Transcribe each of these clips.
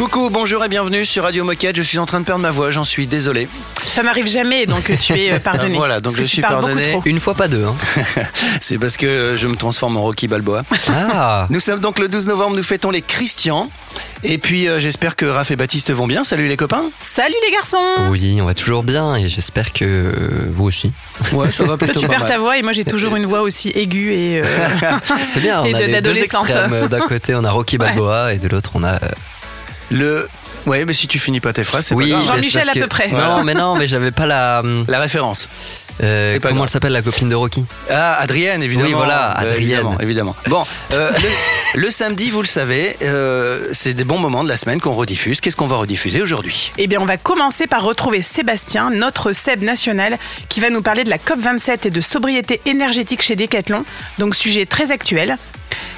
Coucou, bonjour et bienvenue sur Radio Moquette. Je suis en train de perdre ma voix, j'en suis désolé. Ça n'arrive jamais, donc tu es euh, pardonné. voilà, donc je suis pardonné. Une fois pas deux. Hein. C'est parce que je me transforme en Rocky Balboa. Ah. Nous sommes donc le 12 novembre, nous fêtons les Christians. Et puis euh, j'espère que Raph et Baptiste vont bien. Salut les copains. Salut les garçons. Oui, on va toujours bien et j'espère que euh, vous aussi. Ouais, ça va Toi, plutôt tu pas perds mal. ta voix et moi j'ai toujours une voix aussi aiguë et. euh, C'est bien, on Et a de- les deux d'adolescente. extrêmes. D'un côté, on a Rocky Balboa et de l'autre, on a. Le Ouais, mais si tu finis pas tes phrases, c'est Oui, pas grave. mais Jean-Michel à que- peu près. Non, mais non, mais j'avais pas la. hum, La référence. Euh, comment grave. elle s'appelle la copine de Rocky? Ah, Adrienne, évidemment. Oui, voilà, Euh, Adrienne. évidemment, évidemment. Bon, euh, le, le samedi, vous le savez, euh, c'est des bons moments de la semaine qu'on rediffuse. Qu'est-ce qu'on va rediffuser aujourd'hui? Eh bien, on va commencer par retrouver Sébastien, notre Seb national, qui va nous parler de la COP27 et de sobriété énergétique chez Decathlon, donc sujet très actuel.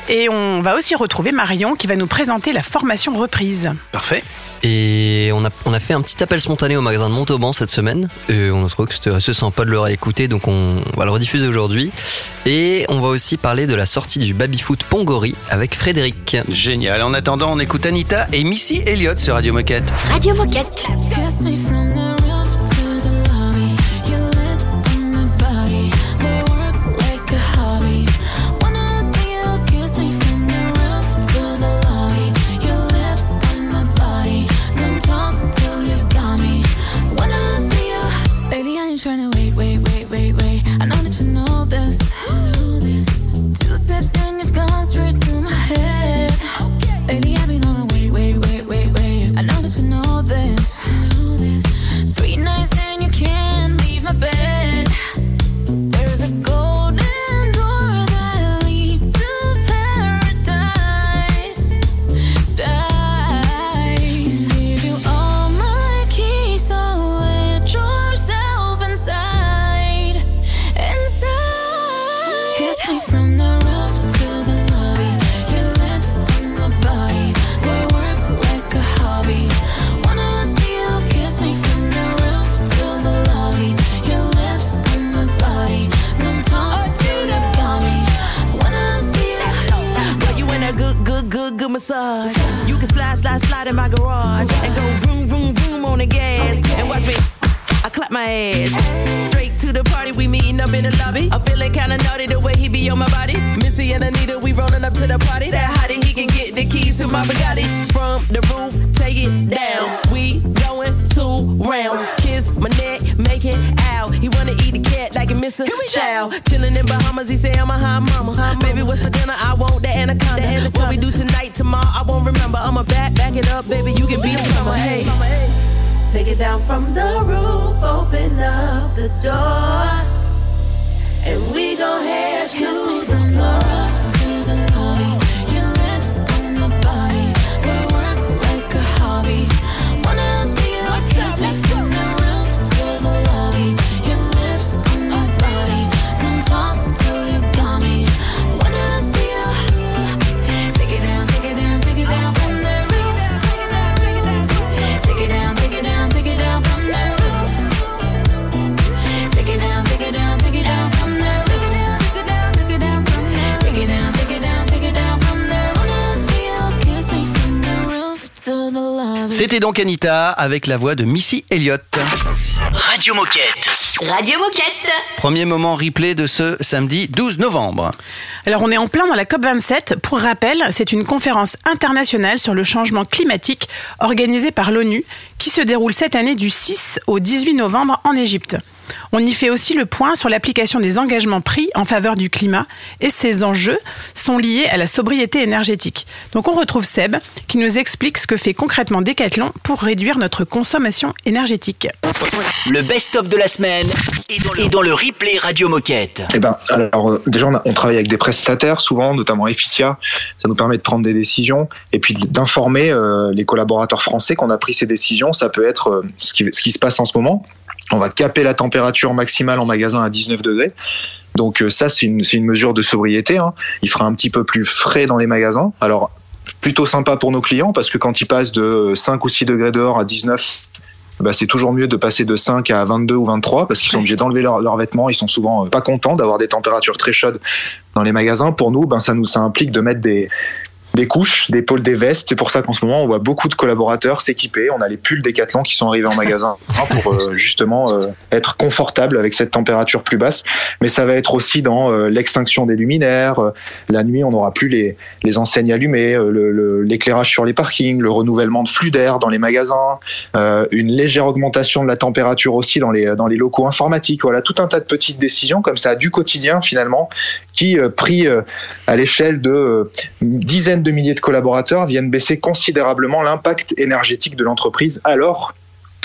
Et on va aussi retrouver Marion, qui va nous présenter la formation reprise. Parfait. Et on a, on a fait un petit appel spontané au magasin de Montauban cette semaine. Et on a trouvé que c'était assez sympa de le réécouter, donc on, va le rediffuser aujourd'hui. Et on va aussi parler de la sortie du baby-foot Pongori avec Frédéric. Génial. En attendant, on écoute Anita et Missy Elliott sur Radio Moquette. Radio Moquette. C'était donc Anita avec la voix de Missy Elliott. Radio Moquette. Radio Moquette. Premier moment replay de ce samedi 12 novembre. Alors on est en plein dans la COP27. Pour rappel, c'est une conférence internationale sur le changement climatique organisée par l'ONU qui se déroule cette année du 6 au 18 novembre en Égypte. On y fait aussi le point sur l'application des engagements pris en faveur du climat et ces enjeux sont liés à la sobriété énergétique. Donc on retrouve Seb qui nous explique ce que fait concrètement Decathlon pour réduire notre consommation énergétique. Le best-of de la semaine est dans le, est dans le replay Radio Moquette. Eh ben, alors euh, déjà on, a- on travaille avec des prestataires souvent, notamment Efficia. Ça nous permet de prendre des décisions et puis d'informer euh, les collaborateurs français qu'on a pris ces décisions. Ça peut être euh, ce qui, ce qui se passe en ce moment. On va caper la température maximale en magasin à 19 degrés. Donc euh, ça c'est une, mesure de sobriété. hein. Il fera un petit peu plus frais dans les magasins. Alors plutôt sympa pour nos clients parce que quand ils passent de 5 ou 6 degrés dehors à 19, bah, c'est toujours mieux de passer de 5 à 22 ou 23 parce qu'ils sont obligés d'enlever leurs vêtements. Ils sont souvent euh, pas contents d'avoir des températures très chaudes dans les magasins. Pour nous, ben, ça nous ça implique de mettre des des couches, des pôles, des vestes. C'est pour ça qu'en ce moment, on voit beaucoup de collaborateurs s'équiper. On a les pulls Décathlon qui sont arrivés en magasin pour euh, justement euh, être confortable avec cette température plus basse. Mais ça va être aussi dans euh, l'extinction des luminaires. La nuit, on n'aura plus les, les enseignes allumées, l'éclairage sur les parkings, le renouvellement de flux d'air dans les magasins, une légère augmentation de la température aussi dans les, dans les locaux informatiques. Voilà, tout un tas de petites décisions comme ça du quotidien finalement qui, pris à l'échelle de euh, dizaines de milliers de collaborateurs, viennent baisser considérablement l'impact énergétique de l'entreprise. Alors,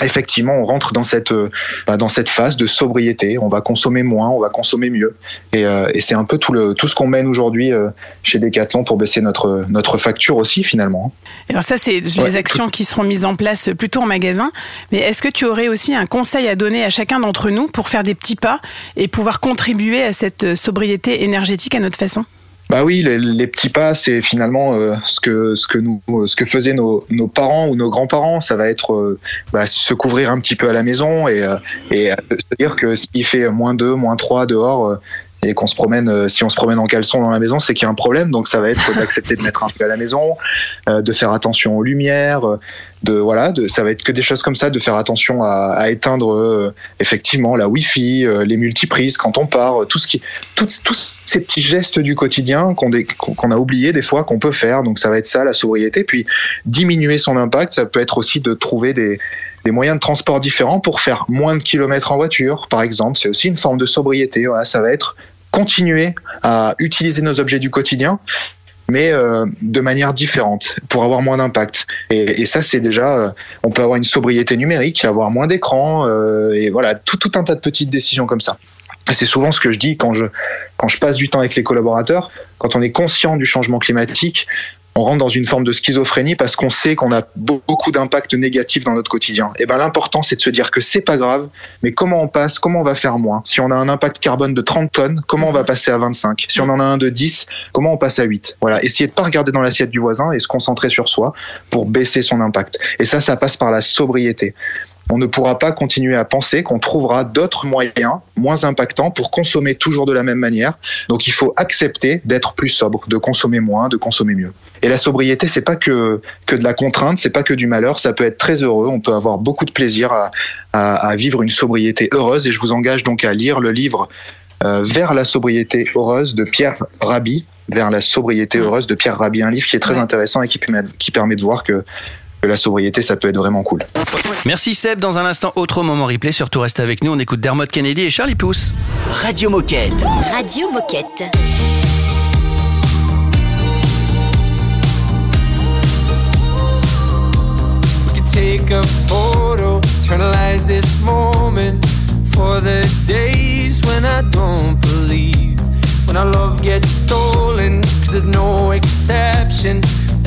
effectivement, on rentre dans cette, euh, bah, dans cette phase de sobriété. On va consommer moins, on va consommer mieux. Et, euh, et c'est un peu tout, le, tout ce qu'on mène aujourd'hui euh, chez Decathlon pour baisser notre, notre facture aussi, finalement. Alors ça, c'est les Ouais. actions qui seront mises en place plutôt en magasin. Mais est-ce que tu aurais aussi un conseil à donner à chacun d'entre nous pour faire des petits pas et pouvoir contribuer à cette sobriété énergétique à notre façon? Bah oui, les, petits pas, c'est finalement euh, ce que ce que nous, ce que faisaient nos, nos parents ou nos grands-parents. Ça va être euh, bah, se couvrir un petit peu à la maison et euh, et euh, se dire que s'il fait moins 2, moins 3 dehors euh, et qu'on se promène, euh, si on se promène en caleçon dans la maison, c'est qu'il y a un problème. Donc ça va être d'accepter de mettre un peu à la maison, euh, de faire attention aux lumières, euh, de voilà, de, ça va être que des choses comme ça, de faire attention à, à éteindre euh, effectivement la Wi-Fi, euh, les multiprises quand on part, euh, tout ce qui, tous ces petits gestes du quotidien qu'on qu'on a oublié des fois qu'on peut faire. Donc ça va être ça la sobriété. Puis diminuer son impact, ça peut être aussi de trouver des des moyens de transport différents pour faire moins de kilomètres en voiture, par exemple. C'est aussi une forme de sobriété. Voilà, ça va être continuer à utiliser nos objets du quotidien, mais euh, de manière différente pour avoir moins d'impact. Et, ça, c'est déjà, euh, on peut avoir une sobriété numérique, avoir moins d'écran, euh, et voilà, tout, tout un tas de petites décisions comme ça. C'est souvent ce que je dis quand je, quand je passe du temps avec les collaborateurs, quand on est conscient du changement climatique, on rentre dans une forme de schizophrénie parce qu'on sait qu'on a beaucoup d'impacts négatifs dans notre quotidien. Et ben l'important c'est de se dire que c'est pas grave, mais comment on passe, comment on va faire moins? Si on a un impact carbone de 30 tonnes, comment on va passer à 25 Si on en a un de 10, comment on passe à 8 Voilà, essayer de pas regarder dans l'assiette du voisin et se concentrer sur soi pour baisser son impact. Et ça ça passe par la sobriété. On ne pourra pas continuer à penser qu'on trouvera d'autres moyens moins impactants pour consommer toujours de la même manière. Donc il faut accepter d'être plus sobre, de consommer moins, de consommer mieux. Et la sobriété, c'est pas que que de la contrainte, c'est pas que du malheur. Ça peut être très heureux. On peut avoir beaucoup de plaisir à, à, à vivre une sobriété heureuse. Et je vous engage donc à lire le livre euh, Vers la sobriété heureuse de Pierre Rabhi. Vers la sobriété heureuse de Pierre Rabhi, un livre qui est très Ouais. intéressant et qui permet de voir que, que la sobriété, ça peut être vraiment cool. Merci Seb. Dans un instant, autre moment replay. Surtout reste avec nous. On écoute Dermot Kennedy et Charlie Pousse. Radio Moquette. Radio Moquette. could take a photo, eternalize this moment for the days when I don't believe. When our love gets stolen, cause there's no exception.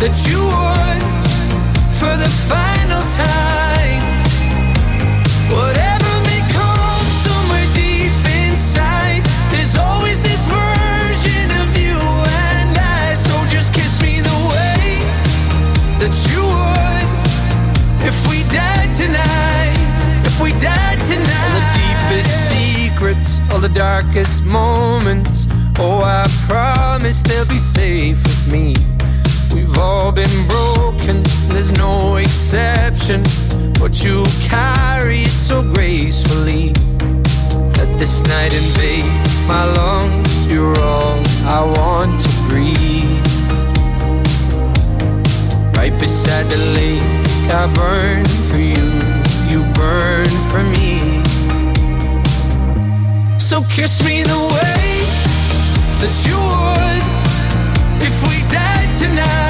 that you would for the final time. Whatever may come somewhere deep inside, there's always this version of you and I. So just kiss me the way that you would if we died tonight. If we died tonight. All the deepest secrets, all the darkest moments. Oh, I promise they'll be safe with me. We've all been broken, there's no exception. But you carry it so gracefully. Let this night invade my lungs. You're all I want to breathe. Right beside the lake, I burn for you. You burn for me. So kiss me the way that you would if we died tonight.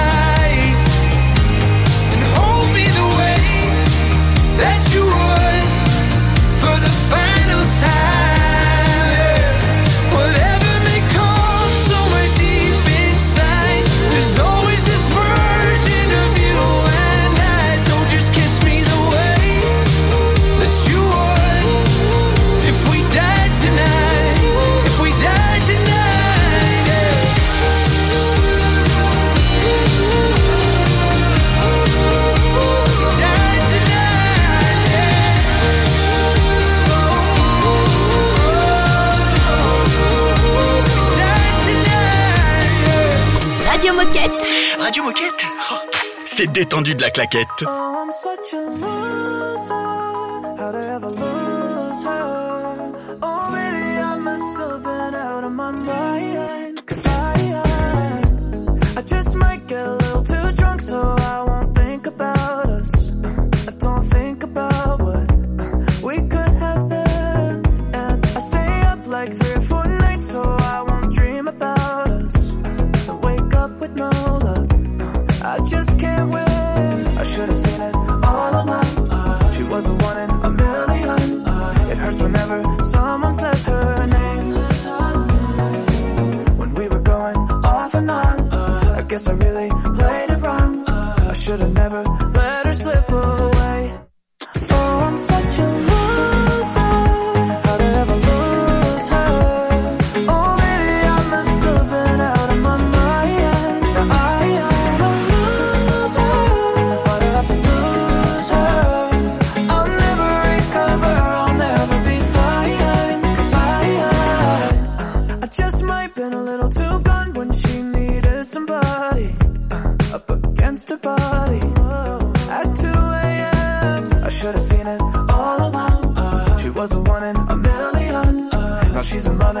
Détendu de la claquette. Her body. At 2 a.m. I should have seen it all along. She was the one in a million. Now she's in love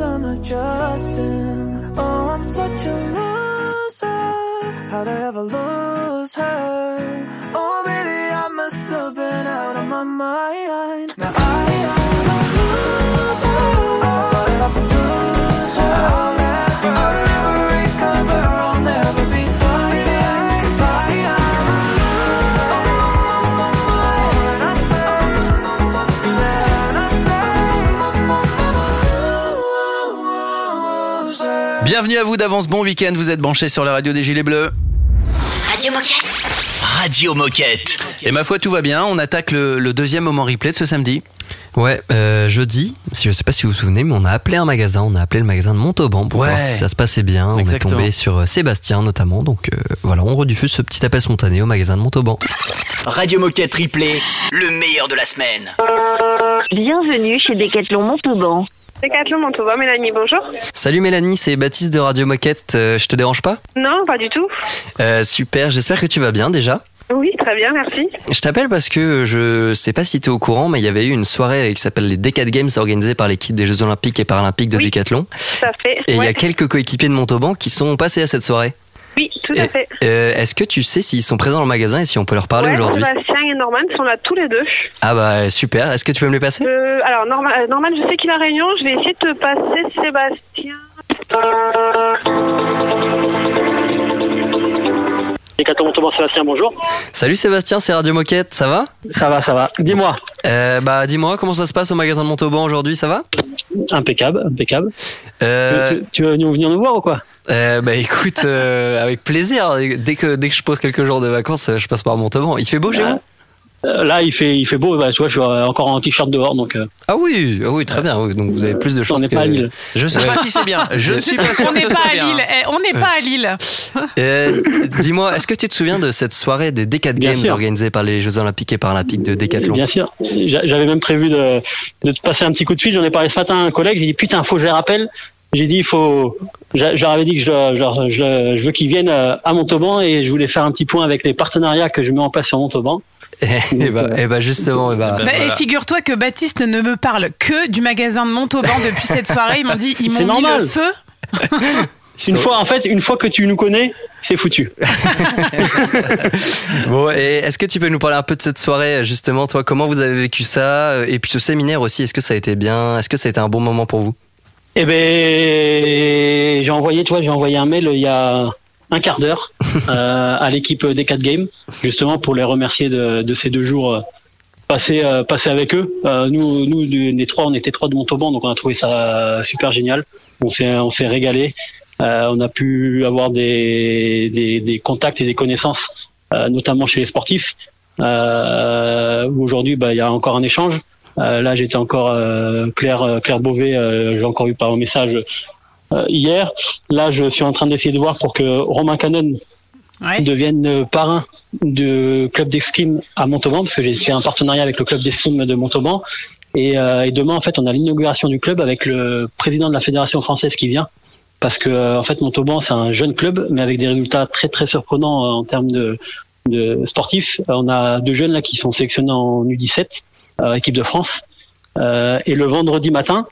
gonna take Bienvenue à vous d'avance, bon week-end, vous êtes branchés sur la radio des Gilets Bleus. Radio Moquette. Radio Moquette. Et ma foi, tout va bien, on attaque le, le deuxième moment replay de ce samedi. Ouais, euh, jeudi, si je sais pas si vous vous souvenez, mais on a appelé un magasin, on a appelé le magasin de Montauban pour Ouais. voir si ça se passait bien. Exactement. On est tombé sur euh, Sébastien notamment, donc euh, voilà, on rediffuse ce petit appel spontané au magasin de Montauban. Radio Moquette Replay, le meilleur de la semaine. Bienvenue chez Decathlon Montauban. Décathlon Montauban, Mélanie, bonjour. Salut Mélanie, c'est Baptiste de Radio Moquette, euh, je te dérange pas? Non, pas du tout. Euh, Super, j'espère que tu vas bien déjà. Oui, très bien, merci. Je t'appelle parce que je sais pas si tu es au courant, mais il y avait eu une soirée qui s'appelle les Decat Games organisée par l'équipe des Jeux Olympiques et Paralympiques de Oui. Décathlon. Tout à fait. Et il y a quelques coéquipiers de Montauban qui sont passés à cette soirée. Oui, tout à Et, fait. euh, Est-ce que tu sais s'ils sont présents dans le magasin et si on peut leur parler Ouais, aujourd'hui Sébastien et Norman sont là tous les deux. Ah bah super, est-ce que tu peux me les passer? Euh, alors, Norman, euh, Norman, je sais qu'il a réunion. Je vais essayer de te passer Sébastien. Décathlon Montauban Sébastien, bonjour. Salut Sébastien, c'est Radio Moquette, ça va? Ça va, ça va. Dis-moi. euh, Bah dis-moi, comment ça se passe au magasin de Montauban aujourd'hui, ça va? Impeccable, impeccable. euh, Tu, tu veux venir nous voir ou quoi? Euh, bah écoute, euh, avec plaisir. Dès que, dès que je pose quelques jours de vacances, euh, je passe par Montauban. Il fait beau chez vous? Euh, Là, il fait, il fait beau. Bah, tu vois, je suis encore en t-shirt dehors, donc. euh, Ah oui, ah oui, très bien. oui. Donc vous avez plus de on chances n'est que... pas à Lille. Je sais pas si c'est bien. Je ne suis pas sûr On n'est pas à bien. Lille. Eh, on n'est pas à Lille. Euh, Dis-moi, est-ce que tu te souviens de cette soirée des Decat Bien Games sûr. organisée par les Jeux Olympiques et Paralympiques de Décathlon Bien sûr. J'a- J'avais même prévu de, de te passer un petit coup de fil. J'en ai parlé ce matin à un collègue. J'ai dit putain, faut que je les rappelle. J'ai dit il faut. j'a- Je leur avais dit que je, je, je, je veux qu'ils viennent euh, à Montauban et je voulais faire un petit point avec les partenariats que je mets en place sur Montauban. Et bah, eh bah, justement, eh bah, Bah, et voilà. figure-toi que Baptiste ne me parle que du magasin de Montauban depuis cette soirée. Ils m'ont dit, ils m'ont mis normal. le feu. Une fois, en fait, une fois que tu nous connais, c'est foutu. Bon, et est-ce que tu peux nous parler un peu de cette soirée, justement, toi, comment vous avez vécu ça? Euh, Et puis ce séminaire aussi, est-ce que ça a été bien? Est-ce que ça a été un bon moment pour vous? Eh ben, j'ai envoyé, tu vois, j'ai envoyé un mail il y a un quart d'heure euh, à l'équipe des 4 Games, justement pour les remercier de, de ces deux jours euh, passés, euh, passés avec eux. Euh, nous, nous, les trois, on était trois de Montauban, donc on a trouvé ça super génial. On s'est, on s'est régalé. Euh, on a pu avoir des, des, des contacts et des connaissances, euh, notamment chez les sportifs. Euh, où aujourd'hui, bah, il y a encore un échange. Euh, là, j'étais encore euh, Claire, Claire Beauvais, euh, j'ai encore eu par message hier. Là, je suis en train d'essayer de voir pour que Romain Canon Ouais. devienne euh, parrain du club d'escrime à Montauban, parce que j'ai fait un partenariat avec le club d'escrime de Montauban. Et, euh, et demain, en fait, on a l'inauguration du club avec le président de la fédération française qui vient. Parce que, euh, en fait, Montauban, c'est un jeune club, mais avec des résultats très, très surprenants euh, en termes de, de sportifs. Euh, On a deux jeunes là qui sont sélectionnés en U17, euh, équipe de France. Euh, et le vendredi matin,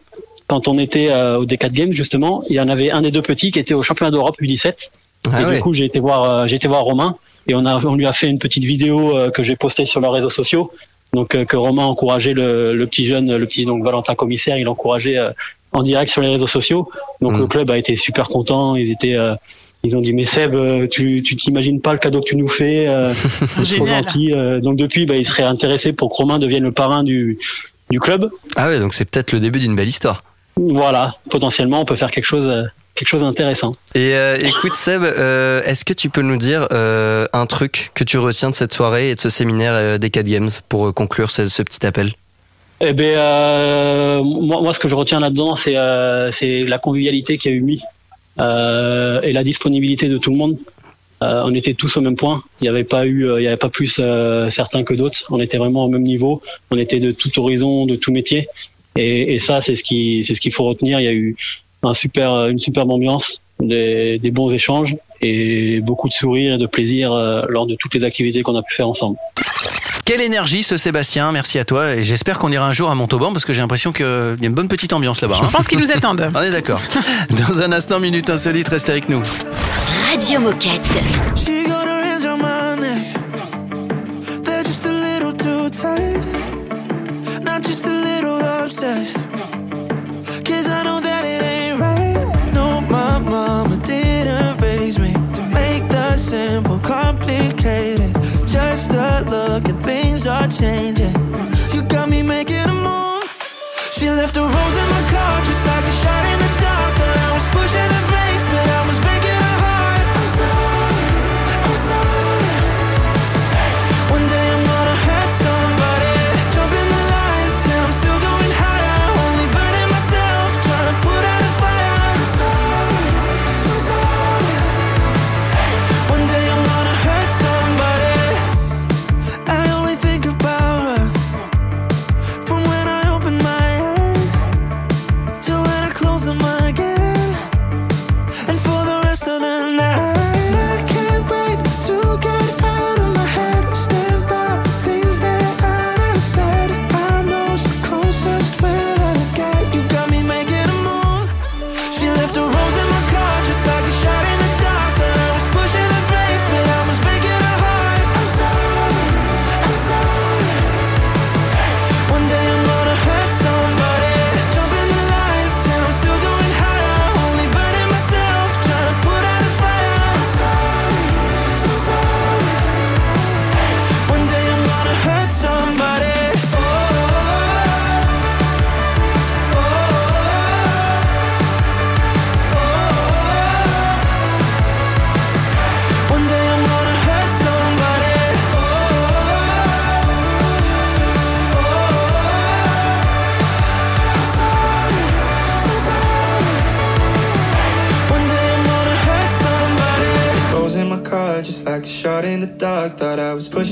quand on était euh, au D4 Games justement, il y en avait un des deux petits qui était au championnat d'Europe U17. Ah et ouais. du coup, j'ai été voir, euh, j'ai été voir Romain et on a, on lui a fait une petite vidéo euh, que j'ai postée sur leurs réseaux sociaux. Donc euh, que Romain encourageait le, le petit jeune, le petit donc Valentin commissaire, il encourageait euh, en direct sur les réseaux sociaux. Donc Mm. le club a été super content. Ils étaient, euh, ils ont dit mais Seb, tu, tu t'imagines pas le cadeau que tu nous fais, euh, c'est trop gentil. Euh, donc depuis, bah, il serait intéressé pour que Romain devienne le parrain du du club. Ah ouais, donc c'est peut-être le début d'une belle histoire. Voilà, potentiellement, on peut faire quelque chose, quelque chose d'intéressant. Et euh, écoute Seb, euh, est-ce que tu peux nous dire euh, un truc que tu retiens de cette soirée et de ce séminaire des 4 Games pour conclure ce, ce petit appel? Eh euh, moi, moi, ce que je retiens là-dedans, c'est la convivialité qu'il y a eu mis et la disponibilité de tout le monde. On était tous au même point. Il n'y avait pas eu, il y avait pas plus certains que d'autres. On était vraiment au même niveau. On était de tout horizon, de tout métier. Et, et ça, c'est ce qui, c'est ce qu'il faut retenir. Il y a eu un super, une superbe ambiance, des, des bons échanges et beaucoup de sourires et de plaisir euh, lors de toutes les activités qu'on a pu faire ensemble. Quelle énergie ce Sébastien, merci à toi et j'espère qu'on ira un jour à Montauban parce que j'ai l'impression qu'il y a une bonne petite ambiance là-bas. Je hein. pense qu'ils nous attendent. On est d'accord. Dans un instant, Minute Insolite, restez avec nous. Radio Moquette. She got her hands on my neck. They're just a little too tight. Just. Cause I know that it ain't right. No, my mama didn't raise me to make the simple complicated. Just a look and things are changing. You got me making a move. She left a rose in my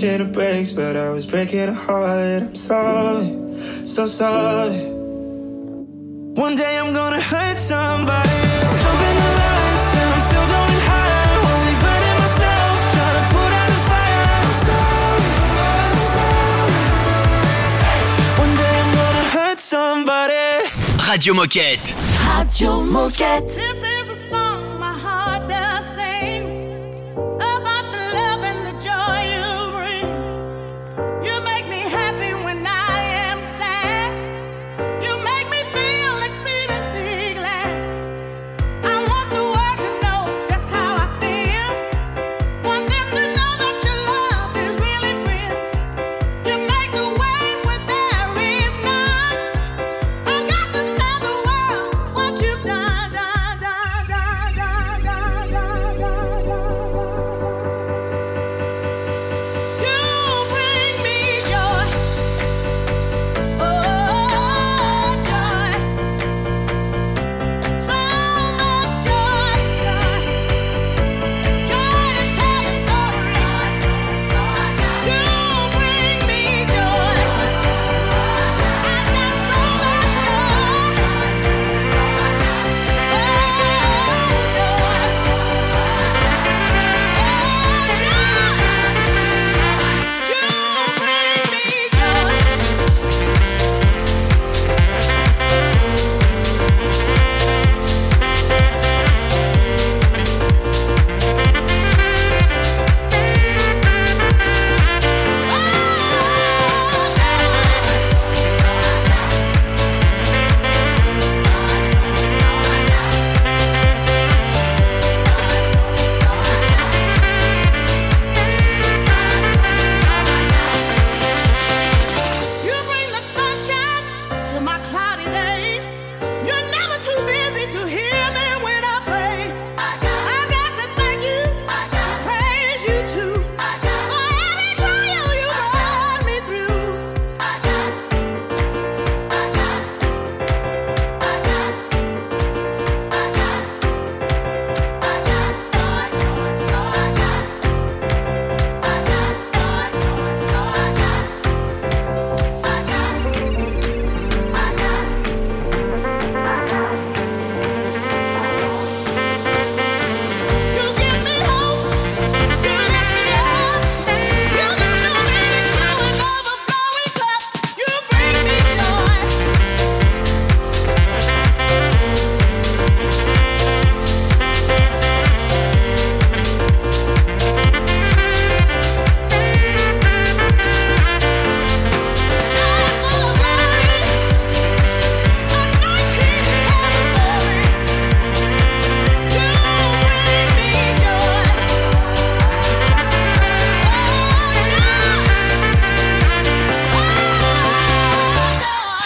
I was pushing the brakes, but I was breaking a heart. I'm sorry, so sorry. One day I'm gonna hurt somebody. Jumping the lights and I'm still going high. Only burning myself, trying to put out the fire. I'm sorry, so sorry. One day I'm gonna hurt somebody. Radio Moquette. Radio Moquette.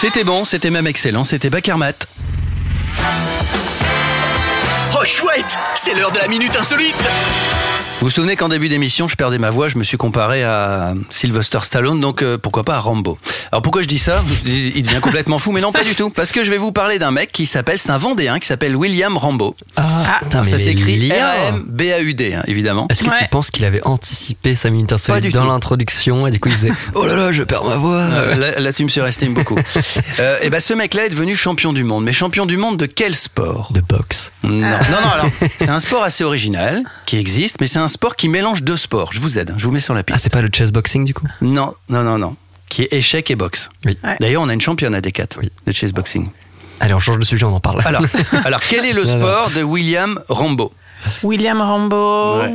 C'était bon, c'était même excellent, c'était Bakermat. Oh chouette, c'est l'heure de la minute insolite. Vous vous souvenez qu'en début d'émission, je perdais ma voix, je me suis comparé à Sylvester Stallone, donc euh, pourquoi pas à Rambo. Alors pourquoi je dis ça? Il devient complètement fou, mais non pas du tout. Parce que je vais vous parler d'un mec qui s'appelle, c'est un Vendéen qui s'appelle William Rambo. Ah, putain, mais ça s'écrit. R-A-M-B-A-U-D, hein, évidemment. Est-ce que tu penses qu'il avait anticipé sa minute insolite dans tout. l'introduction et du coup il faisait Oh là là, je perds ma voix Euh, là, là, tu me surestimes beaucoup. Euh, et ben, ce mec-là est devenu champion du monde. Mais champion du monde de quel sport? De boxe. Non, non, non. Alors, c'est un sport assez original qui existe, mais c'est un sport qui mélange deux sports. Je vous aide, je vous mets sur la Ah, piste. c'est pas le chess boxing du coup? Non, non, non, non. Qui est échec et boxe. Oui. Ouais. D'ailleurs, on a une championne à D4 Oui. de chess boxing. Allez, on change de sujet, on en parle. Alors, alors quel est le sport de William Rambo William Rambo. Ouais.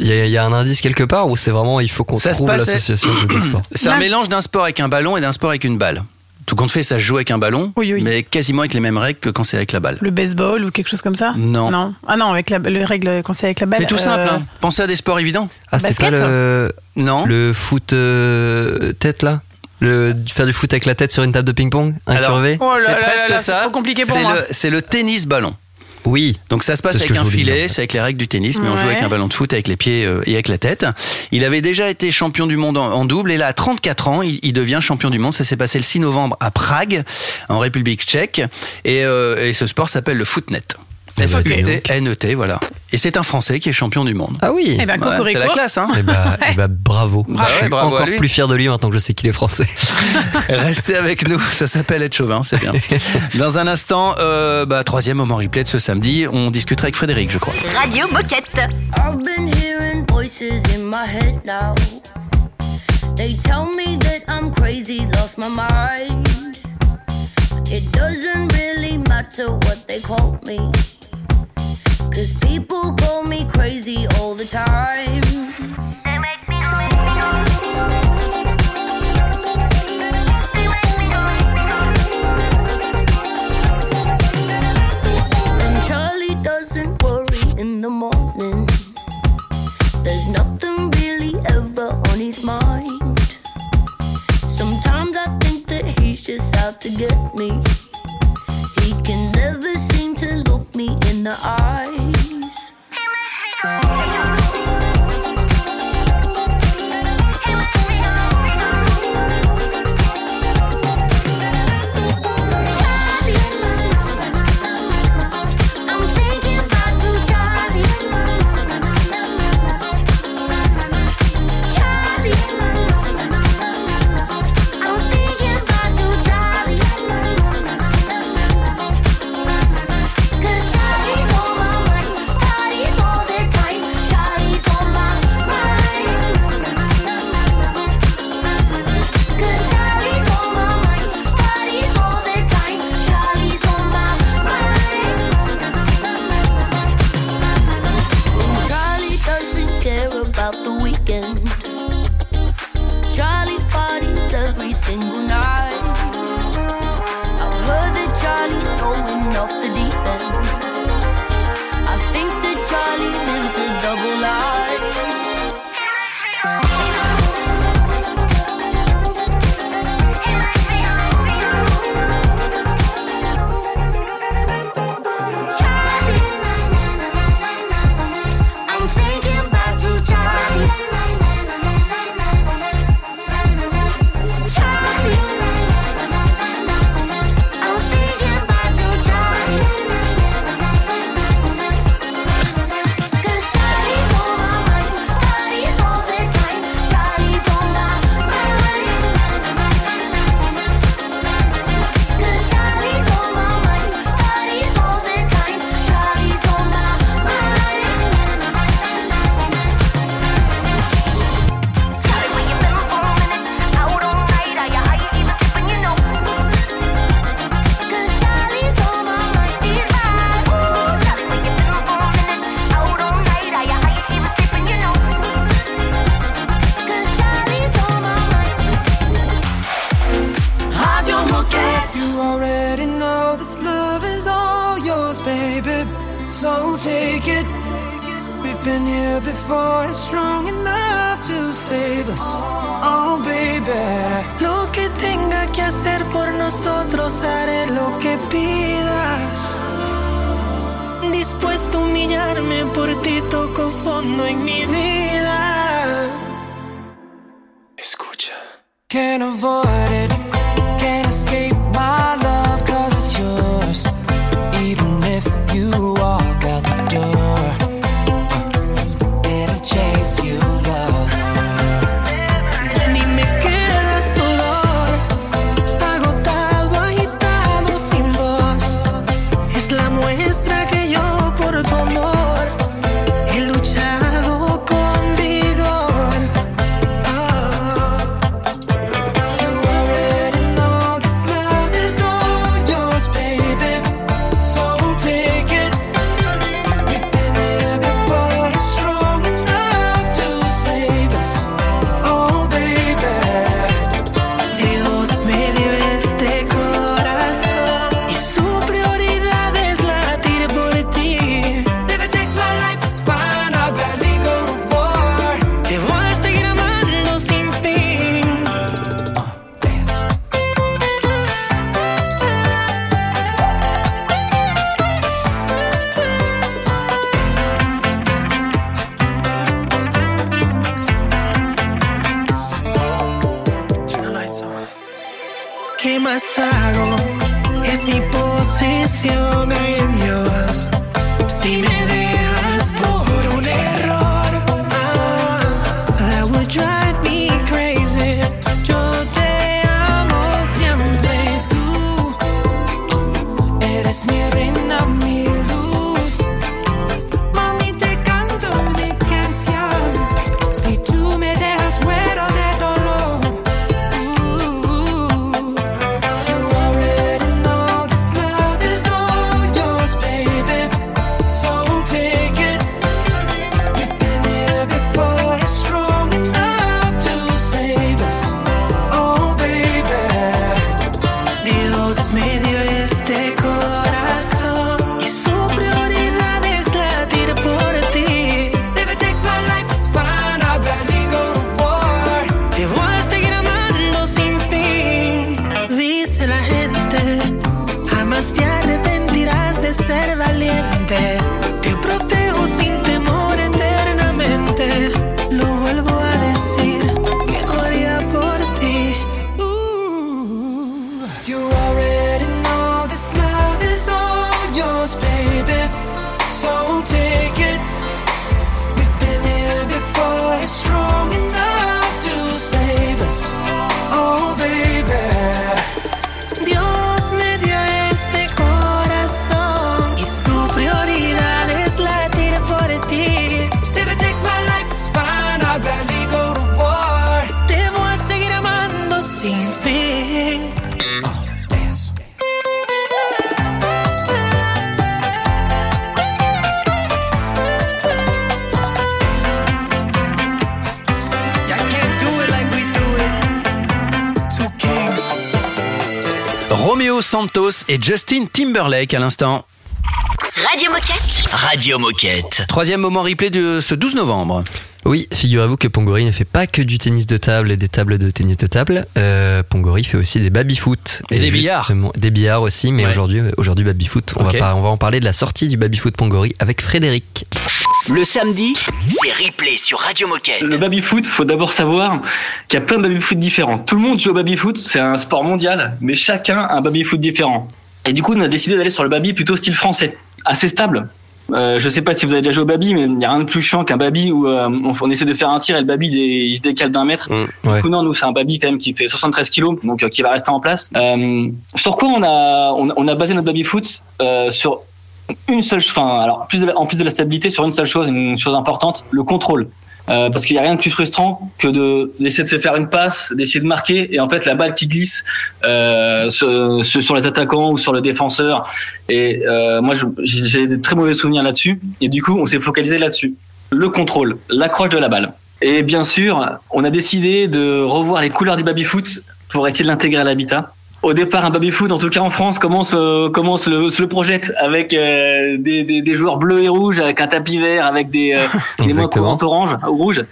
Il y, a- il y a un indice quelque part ou c'est vraiment il faut qu'on trouve l'association de deux sports C'est un mélange d'un sport avec un ballon et d'un sport avec une balle. Tout compte fait, ça se joue avec un ballon, Oui, oui. mais quasiment avec les mêmes règles que quand c'est avec la balle. Le baseball ou quelque chose comme ça Non. Non. Ah non, avec la, le règle quand c'est avec la balle. C'est tout euh, simple. hein. Pensez à des sports évidents. Ah, c'est pas le, Non. le foot euh, tête là le, Faire du foot avec la tête sur une table de ping-pong Incurvé Oh là c'est là là presque là, c'est ça. trop compliqué pour C'est moi. le- C'est le tennis ballon. Oui. Donc ça se passe avec un filet, fait. c'est avec les règles du tennis, mais on joue avec un ballon de foot avec les pieds euh, et avec la tête. Il avait déjà été champion du monde en, en double et là à 34 ans, il, il devient champion du monde. Ça s'est passé le 6 novembre à Prague, en République tchèque, et, euh, et ce sport s'appelle le footnet. F-U-T-N-E-T, E voilà. Et c'est un Français qui est champion du monde. Ah oui. Eh ben, Ouais, c'est la classe, hein Eh bah, eh bah, bravo. Bravo. Je suis bravo à encore lui. plus fier de lui maintenant que je sais qu'il est français. Restez avec nous, ça s'appelle être chauvin, c'est bien. Dans un instant, euh, bah, troisième moment replay de ce samedi, on discutera avec Frédéric, je crois. Radio Moquette. I've been hearing voices in my head now. They tell me that I'm crazy, lost my mind. It doesn't really matter what they call me. Cause people call me crazy all the time. They make me And Charlie doesn't worry in the morning. There's nothing really ever on his mind. Sometimes I think that he's just out to get me. Jamás te arrepentirás de ser valiente. Te protege Los Santos et Justin Timberlake à l'instant. Radio Moquette. Radio Moquette. Troisième moment replay de ce 12 novembre. Oui, figurez-vous que Pongori ne fait pas que du tennis de table et des tables de tennis de table. Euh, Pongori fait aussi des baby-foot. Et des billards. Des billards aussi, mais Ouais. aujourd'hui, aujourd'hui baby-foot. Va on va en parler de la sortie du baby-foot Pongori avec Frédéric. Le samedi, c'est replay sur Radio Moquette. Le baby-foot, faut d'abord savoir qu'il y a plein de baby-foot différents. Tout le monde joue au baby-foot, c'est un sport mondial, mais chacun a un baby-foot différent. Et du coup, on a décidé d'aller sur le baby plutôt style français, assez stable. Euh, je sais pas si vous avez déjà joué au baby, mais il n'y a rien de plus chiant qu'un baby où euh, on, on essaie de faire un tir et le baby dé- il se décale d'un mètre. ouais. Du coup, non, nous, c'est un baby quand même qui fait 73 kilos, donc euh, qui va rester en place. Euh, sur quoi on a, on, on a basé notre baby-foot euh, sur une seule, enfin, alors plus de en plus de la stabilité, sur une seule chose, une chose importante, le contrôle. Euh, parce qu'il n'y a rien de plus frustrant que de d'essayer de se faire une passe, d'essayer de marquer, et en fait la balle qui glisse euh, sur, les attaquants ou sur le défenseur. Et euh, moi, j'ai des très mauvais souvenirs là-dessus. Et du coup, on s'est focalisé là-dessus. Le contrôle, l'accroche de la balle. Et bien sûr, on a décidé de revoir les couleurs du baby-foot pour essayer de l'intégrer à l'habitat. Au départ, un baby-foot, en tout cas en France, commence, euh, commence le, se le projette avec euh, des, des, des joueurs bleus et rouges, avec un tapis vert, avec des, euh, des mains courantes orange ou rouge.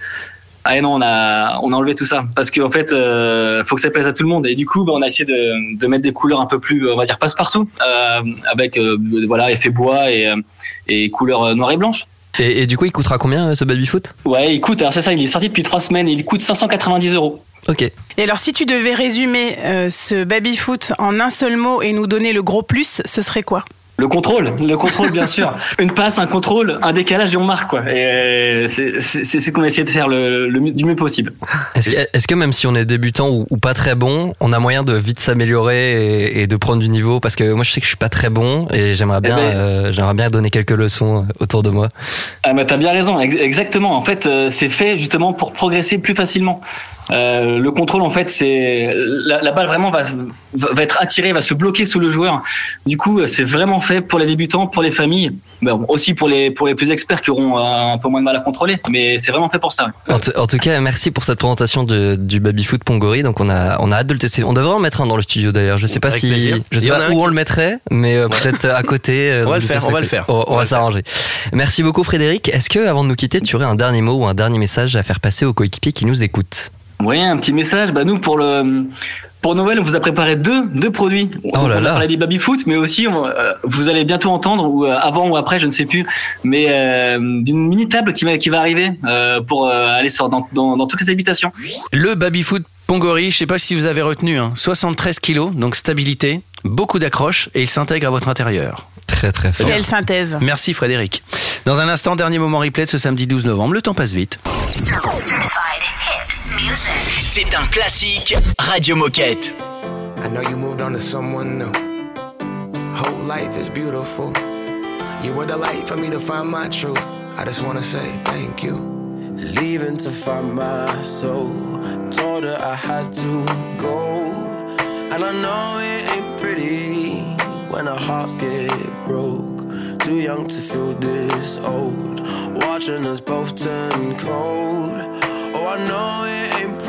Ah et non, on a, on a enlevé tout ça parce qu'en fait, euh, faut que ça plaise à tout le monde. Et du coup, bah, on a essayé de, de mettre des couleurs un peu plus, on va dire, passe-partout, euh, avec euh, voilà effet bois et, et couleurs noires et blanches. Et, et du coup, il coûtera combien euh, ce baby-foot Ouais, il coûte. Alors c'est ça, il est sorti depuis trois semaines et il coûte 590 euros. Ok. Et alors, si tu devais résumer euh, ce baby-foot en un seul mot et nous donner le gros plus, ce serait quoi? Le contrôle, le contrôle bien sûr. Une passe, un contrôle, un décalage et on marque quoi. Et euh, c'est ce qu'on a essayé de faire le, le mieux- du mieux possible. Est-ce que, même si on est débutant ou, ou pas très bon, on a moyen de vite s'améliorer et, et de prendre du niveau? Parce que moi, je sais que je suis pas très bon et j'aimerais bien, Eh ben- euh, j'aimerais bien donner quelques leçons euh, autour de moi. Ah bah t'as bien raison, ex- exactement. En fait, c'est fait justement pour progresser plus facilement. Euh, le contrôle, en fait, c'est la, la balle vraiment va, va va être attirée, va se bloquer sous le joueur. Du coup, euh, c'est vraiment fait pour les débutants, pour les familles, mais bon, aussi pour les pour les plus experts qui auront euh, un peu moins de mal à contrôler. Mais c'est vraiment fait pour ça. En, tout cas, merci pour cette présentation de, du baby foot Pongori. Donc on a, on a hâte de le tester. On devrait en mettre un dans le studio d'ailleurs. Je sais pas Avec si, plaisir. je sais pas où qui- on le mettrait, mais peut-être à côté. On va le faire, on va le faire. On, va s'arranger. Merci beaucoup Frédéric. Est-ce que avant de nous quitter, tu aurais un dernier mot ou un dernier message à faire passer aux coéquipiers qui nous écoutent? Oui, un petit message. Bah nous pour le pour Noël, on vous a préparé deux deux produits. Oh on là a là. parlé des baby foot, mais aussi on- euh, vous allez bientôt entendre ou euh, avant ou après, je ne sais plus, mais euh, d'une mini table qui va qui va arriver euh, pour euh, aller sur dans, dans dans toutes les habitations. Le baby-foot Pongori, je sais pas si vous avez retenu, hein, 73 kilos, donc stabilité, beaucoup d'accroche et il s'intègre à votre intérieur. Très très fort. Quelle synthèse Merci Frédéric. Dans un instant, dernier moment replay de ce samedi 12 novembre, le temps passe vite. C'est un classique Radio Moquette. I know you moved on to someone new. Whole life is beautiful. You were the light for me to find my truth. I just wanna say thank you. Leaving to find my soul. Told her I had to go. And I know it ain't pretty when our hearts get broke. Too young to feel this old. Watching us both turn cold. Oh, I know it ain't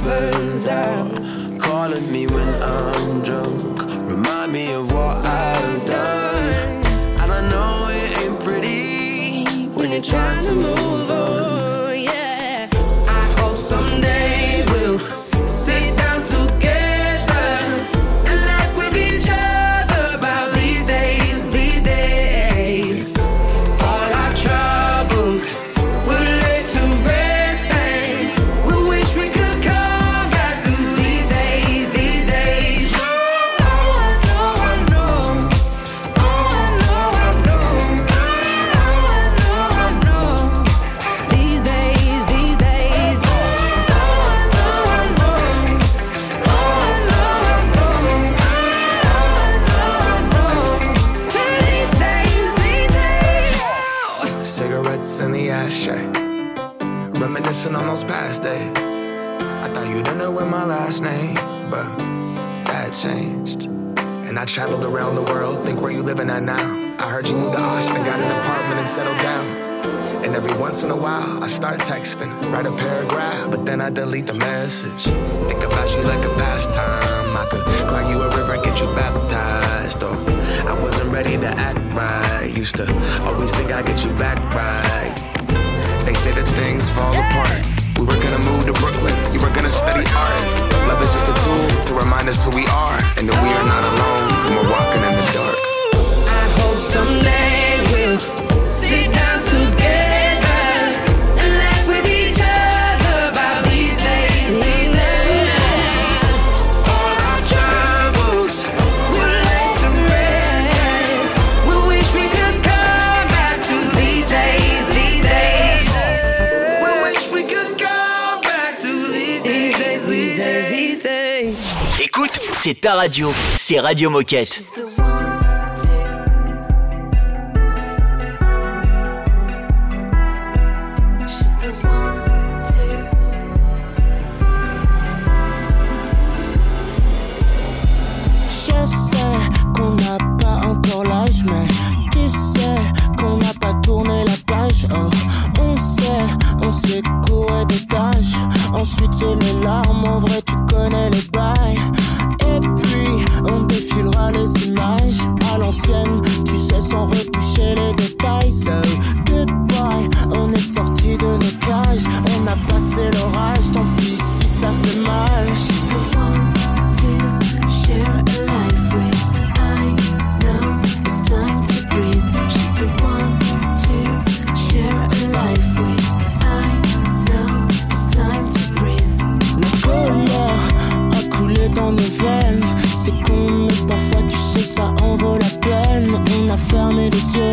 burns out. Calling me when I'm drunk, sait, on sait courir des tâches. Ensuite, c'est les larmes, en vrai, tu sais, sans retoucher les détails. So, goodbye, on est sorti de nos cages. On a passé l'orage, tant pis si ça fait mal. On a fermé les yeux,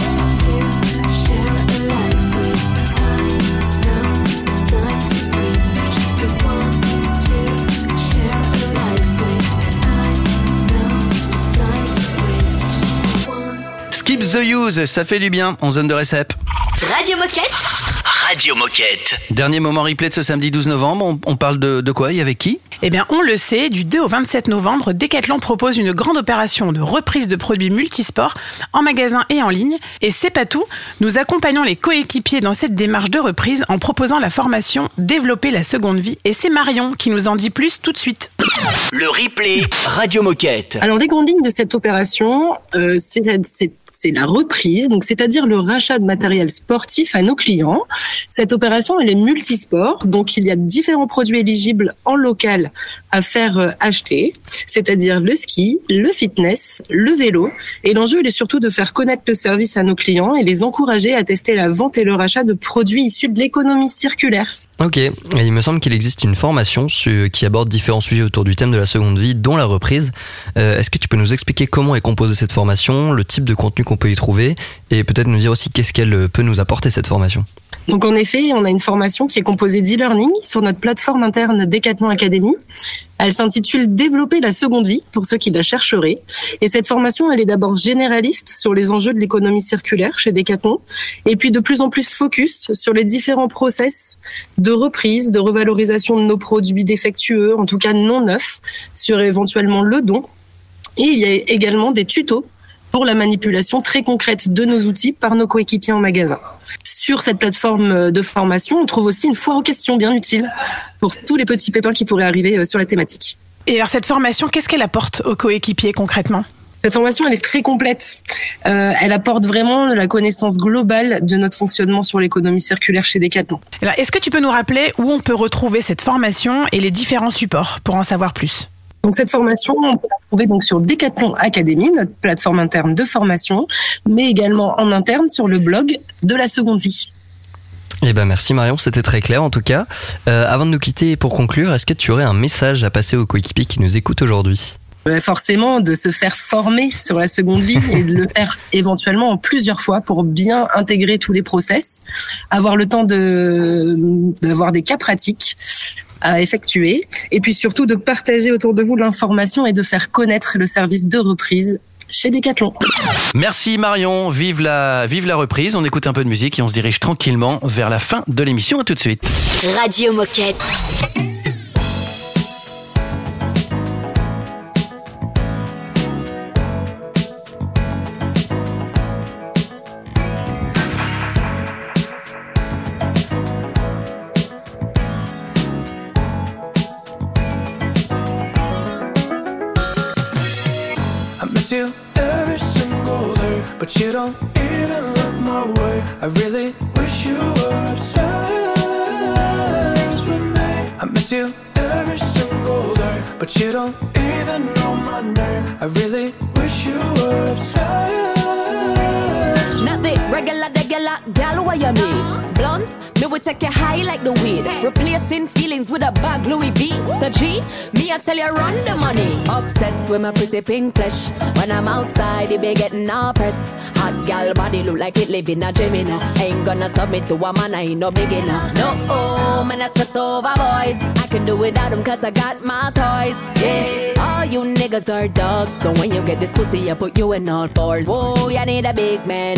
the use, ça fait du bien en zone de récep. Radio Moquette. Radio Moquette. Dernier moment replay de ce samedi 12 novembre. On, on parle de, de quoi et avec qui? Eh bien, on le sait, du 2 au 27 novembre, Decathlon propose une grande opération de reprise de produits multisports en magasin et en ligne. Et c'est pas tout, nous accompagnons les coéquipiers dans cette démarche de reprise en proposant la formation Développer la seconde vie. Et c'est Marion qui nous en dit plus tout de suite. Le replay Radio Moquette. Alors les grandes lignes de cette opération, euh, c'est c'est- c'est la reprise, donc c'est-à-dire le rachat de matériel sportif à nos clients. Cette opération, elle est multisport, donc il y a différents produits éligibles en local à faire euh, acheter, c'est-à-dire le ski, le fitness, le vélo. Et l'enjeu, il est surtout de faire connaître le service à nos clients et les encourager à tester la vente et le rachat de produits issus de l'économie circulaire. Ok, il me semble qu'il existe une formation qui aborde différents sujets autour du thème de la seconde vie, dont la reprise. Euh, Est-ce que tu peux nous expliquer comment est composée cette formation, le type de contenu qu'on peut y trouver, et peut-être nous dire aussi qu'est-ce qu'elle euh, peut nous apporter cette formation? Donc en effet, on a une formation qui est composée d'e-learning sur notre plateforme interne Decathlon Academy. Elle s'intitule Développer la seconde vie pour ceux qui la chercheraient. Et cette formation, elle est d'abord généraliste sur les enjeux de l'économie circulaire chez Decathlon, et puis de plus en plus focus sur les différents process de reprise, de revalorisation de nos produits défectueux, en tout cas non neufs, sur éventuellement le don. Et il y a également des tutos pour la manipulation très concrète de nos outils par nos coéquipiers en magasin. Sur cette plateforme de formation, on trouve aussi une foire aux questions bien utile pour tous les petits pépins qui pourraient arriver euh, sur la thématique. Et alors cette formation, qu'est-ce qu'elle apporte aux coéquipiers concrètement? Cette formation, elle est très complète. Euh, elle apporte vraiment la connaissance globale de notre fonctionnement sur l'économie circulaire chez Decathlon. Alors, Est-ce que tu peux nous rappeler où on peut retrouver cette formation et les différents supports pour en savoir plus? Donc cette formation, on peut la trouver donc sur Decathlon Academy, notre plateforme interne de formation, mais également en interne sur le blog de la seconde vie. Eh ben merci Marion, c'était très clair en tout cas. Euh, avant de nous quitter pour conclure, est-ce que tu aurais un message à passer aux coéquipiers qui nous écoutent aujourd'hui? Euh, Forcément, de se faire former sur la seconde vie et de le faire éventuellement en plusieurs fois pour bien intégrer tous les process, avoir le temps de d'avoir des cas pratiques à effectuer et puis surtout de partager autour de vous l'information et de faire connaître le service de reprise chez Decathlon. Merci Marion, vive la, vive la reprise. On écoute un peu de musique et on se dirige tranquillement vers la fin de l'émission. À tout de suite. Radio Moquette. But you don't even look my way. I really wish you were obsessed with me. I miss you every single day, but you don't even know my name. I really wish you were obsessed. Regular gal what you meet. Blunt, me will take you high like the weed. Replacing feelings with a bag Louis V. So G, me I tell you run the money. Obsessed with my pretty pink flesh. When I'm outside, it be getting all pressed. Hot gal body look like it live in a dream, you know. Ain't gonna submit to a man, I ain't no beginner. No, oh, man, I stress over boys. I can do without them cause I got my toys. Yeah, all you niggas are dogs. So when you get this pussy, I put you in all fours. Whoa, you need a big man.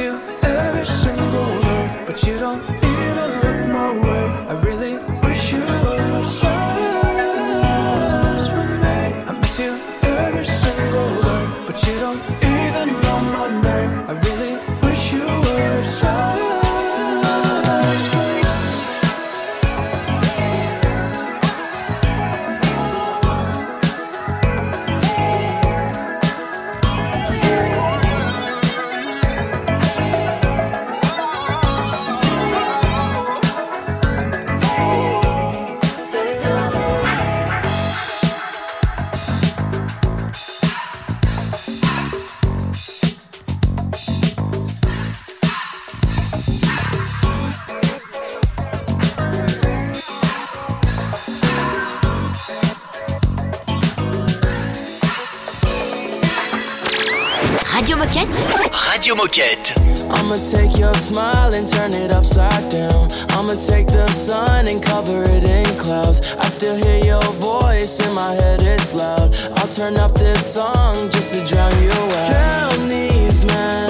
Every single day, but you don't Moquette. I'ma take your smile and turn it upside down. I'ma take the sun and cover it in clouds. I still hear your voice in my head, it's loud. I'll turn up this song just to drown you out. Drown these memories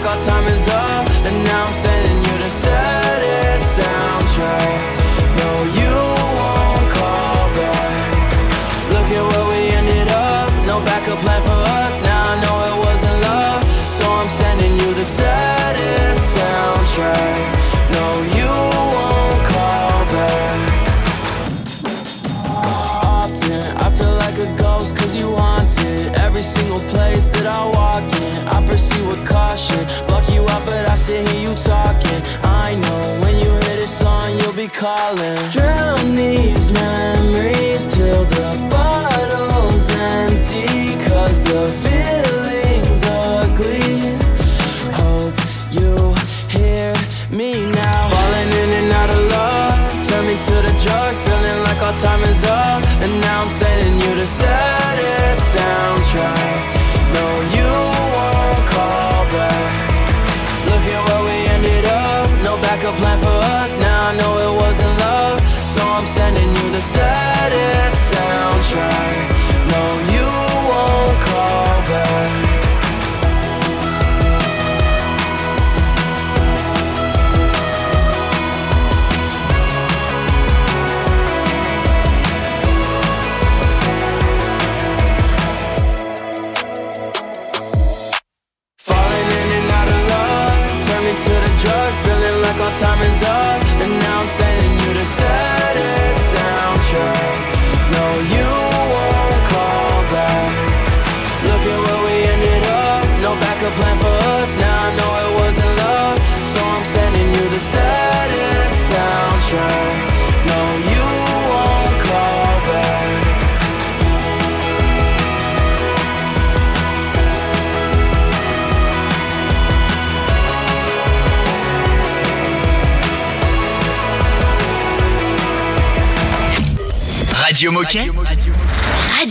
like our time is up. Calling. Drown these memories till the bottle's empty Cause the feeling's ugly. Hope you hear me now. Falling in and out of love Turn me to the drugs Feeling like our time is up. And now I'm sending you the saddest soundtrack Radio Moquette.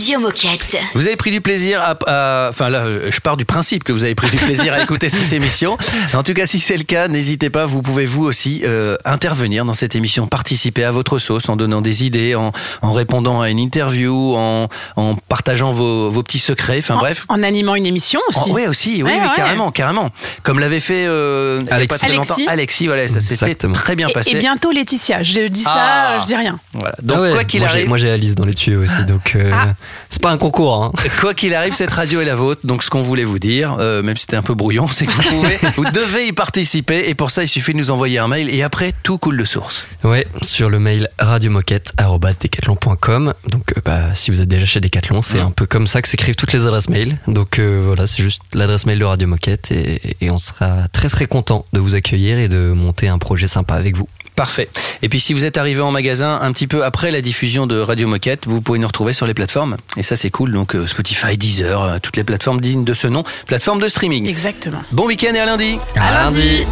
Radio Moquette. Vous avez pris du plaisir à, à- Enfin là, je pars du principe que vous avez pris du plaisir à écouter cette émission. En tout cas, si c'est le cas, n'hésitez pas, vous pouvez vous aussi euh, intervenir dans cette émission, participer à votre sauce en donnant des idées, en, en répondant à une interview, en, en partageant vos, vos petits secrets, enfin En- bref. En animant une émission aussi. Oui, aussi, oui, Ouais, oui, ouais. carrément, carrément. Comme l'avait fait euh, il y a Alexis. pas très longtemps. Alexis. Alexis, voilà, ça s'était Exactement. très bien passé. Et, bientôt Laetitia. Je dis ça, Ah. je dis rien. Voilà. Donc Ah ouais, quoi qu'il moi, j'ai- arrive, Moi j'ai Alice dans les tuyaux aussi, donc euh, Ah. C'est pas un concours. Hein. Quoi qu'il arrive, cette radio est la vôtre. Donc, ce qu'on voulait vous dire, euh, même si c'était un peu brouillon, c'est que vous pouvez, vous devez y participer. Et pour ça, il suffit de nous envoyer un mail. Et après, tout coule de source. Ouais, sur le mail radiomoquette@decathlon.com. Donc euh, bah, si vous êtes déjà chez Decathlon, c'est un peu comme ça que s'écrivent toutes les adresses mail. Donc euh, voilà, c'est juste l'adresse mail de Radio Moquette et, et on sera très très content de vous accueillir et de monter un projet sympa avec vous. Parfait. Et puis, si vous êtes arrivé en magasin un petit peu après la diffusion de Radio Moquette, vous pouvez nous retrouver sur les plateformes. Et ça, c'est cool. Donc, euh, Spotify, Deezer, euh, toutes les plateformes dignes de ce nom. Plateforme de streaming. Exactement. Bon week-end et à lundi. À lundi.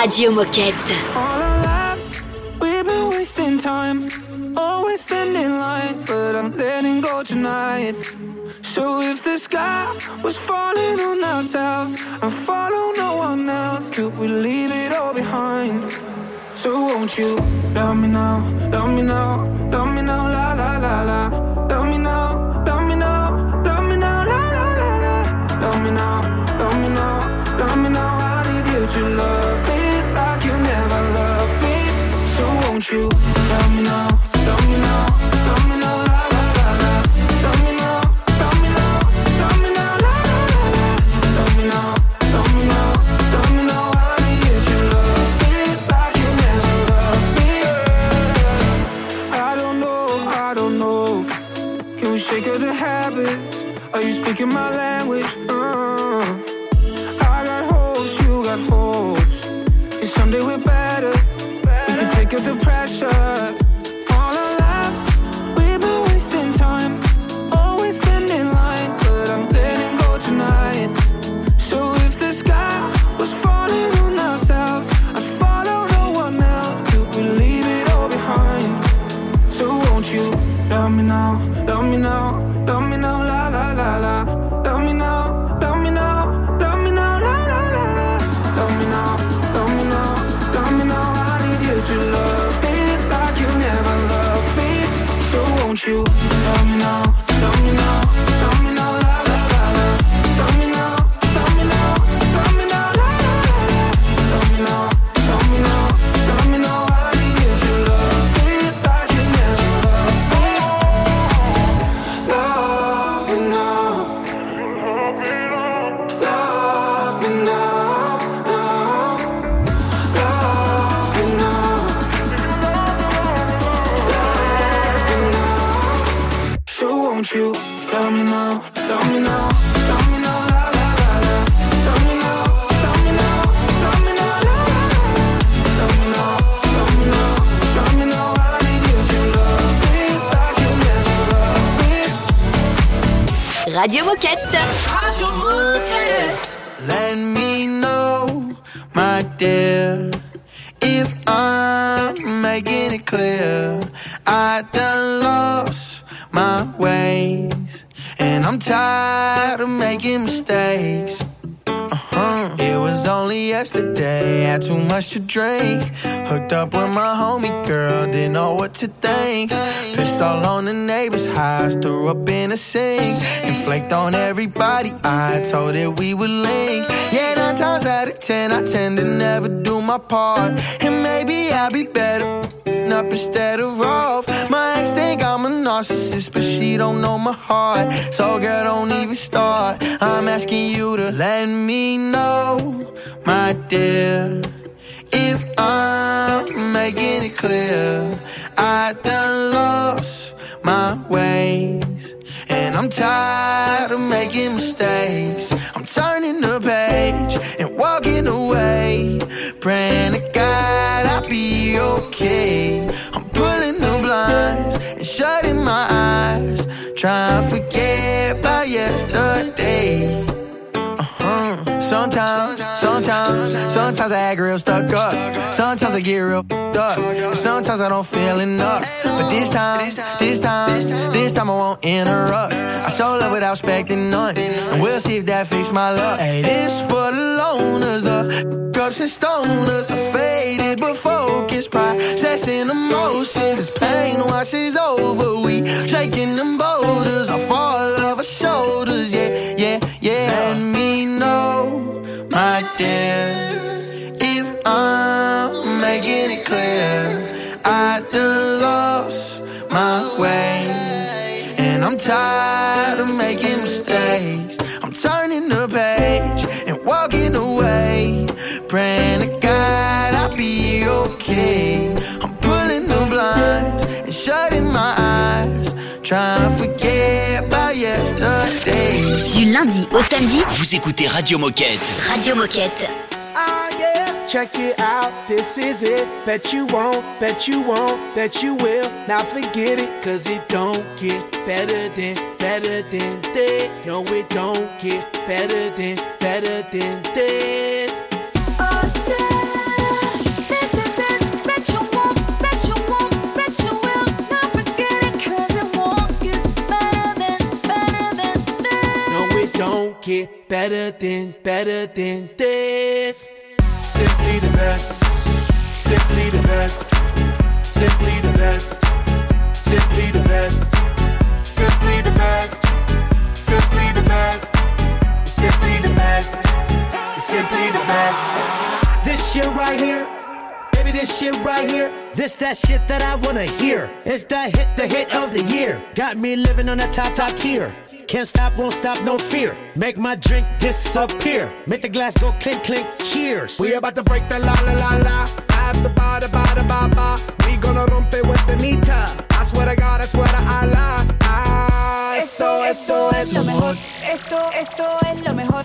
Radio Moquette. All our lives, we've been wasting time. Always standing in line, but I'm letting go tonight. So if the sky was falling on ourselves and follow no one else, could we leave it all behind? So won't you love me now, love me now, love me now, la la la la. Love me now, love me now, love me now, la la la la. Love me now, love me now, love me now. I need you to love me like you never loved me. So won't you love me now, love me now, speaking my language? Uh, I got hopes, you got hopes. Cause someday we're better. We can take up the pressure. Radio Moquette. Radio Moquette. Let me know, my dear, if I'm making it clear. I done lost my ways, and I'm tired of making mistakes. Was only yesterday, had too much to drink. Hooked up with my homie girl, didn't know what to think. Pissed all on the neighbor's house, threw up in the sink. And flaked on everybody, I told it we would link. Yeah, nine times out of ten, I tend to never do my part. And maybe I'll be better up instead of off. My ex think I'm a narcissist, but she don't know my heart. So girl, don't even start. I'm asking you to let me know, my dear. If I'm making it clear, I done lost my ways. And I'm tired of making mistakes. Turning the page and walking away. Praying to God I'll be okay. I'm pulling the blinds and shutting my eyes. Trying to forget about yesterday. Sometimes, sometimes, sometimes I act real stuck up. Sometimes I get real up. Sometimes I don't feel enough. But this time, this time, this time I won't interrupt. I show love without expecting none. And we'll see if that fix my luck. Hey, this for the loners, the ups and stoners, the faded but focused, processing emotions. As pain washes over, we shaking them boulders off all of our shoulders. Yeah, yeah, yeah. Let me clear. I done lost my way, and I'm tired of making mistakes. I'm turning the page and walking away, praying to God I'll be okay. I'm pulling the blinds and shutting my eyes, trying to forget about yesterday. Du lundi au samedi, Vous écoutez Radio Moquette. Radio Moquette. Check it out, this is it. Bet you won't, bet you won't, bet you will. Now forget it, cause it don't get better than, better than this. No, it don't get better than, better than this. This is it. Bet you won't, bet you won't, bet you will. Now forget it, 'cause it won't get better than, better than this. No, it don't get better than, better than this. Simply the best, simply the best, simply the best, simply the best, simply the best, simply the best, simply the best, simply the best. This shit right here, baby, this shit right here. This that shit that I wanna hear. It's the hit, the hit of the year. Got me living on a top, top tier. Can't stop, won't stop, no fear. Make my drink disappear. Make the glass go clink, clink. Cheers. We about to break the la la la la. After ba da ba da ba ba. We gonna rompe with the nita. I swear to God, I swear to Allah. Ah, Esto, esto es lo mejor. Esto, esto es lo mejor.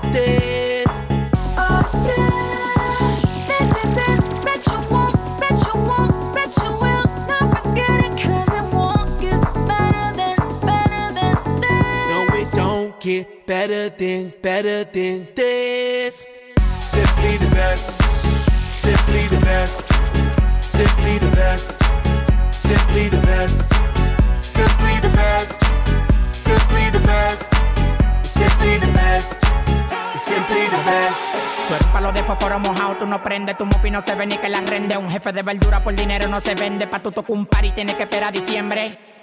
better than, better than this. Simply the best, simply the best, simply the best, simply the best, simply the best, simply the best, simply the best, simply the best. Tú eres palo de fósforo mojado, tú no prendes, tu mufi no se ve ni que la rende. Un jefe de verdura por dinero no se vende, pa' tu tocar un par y tienes que esperar a diciembre.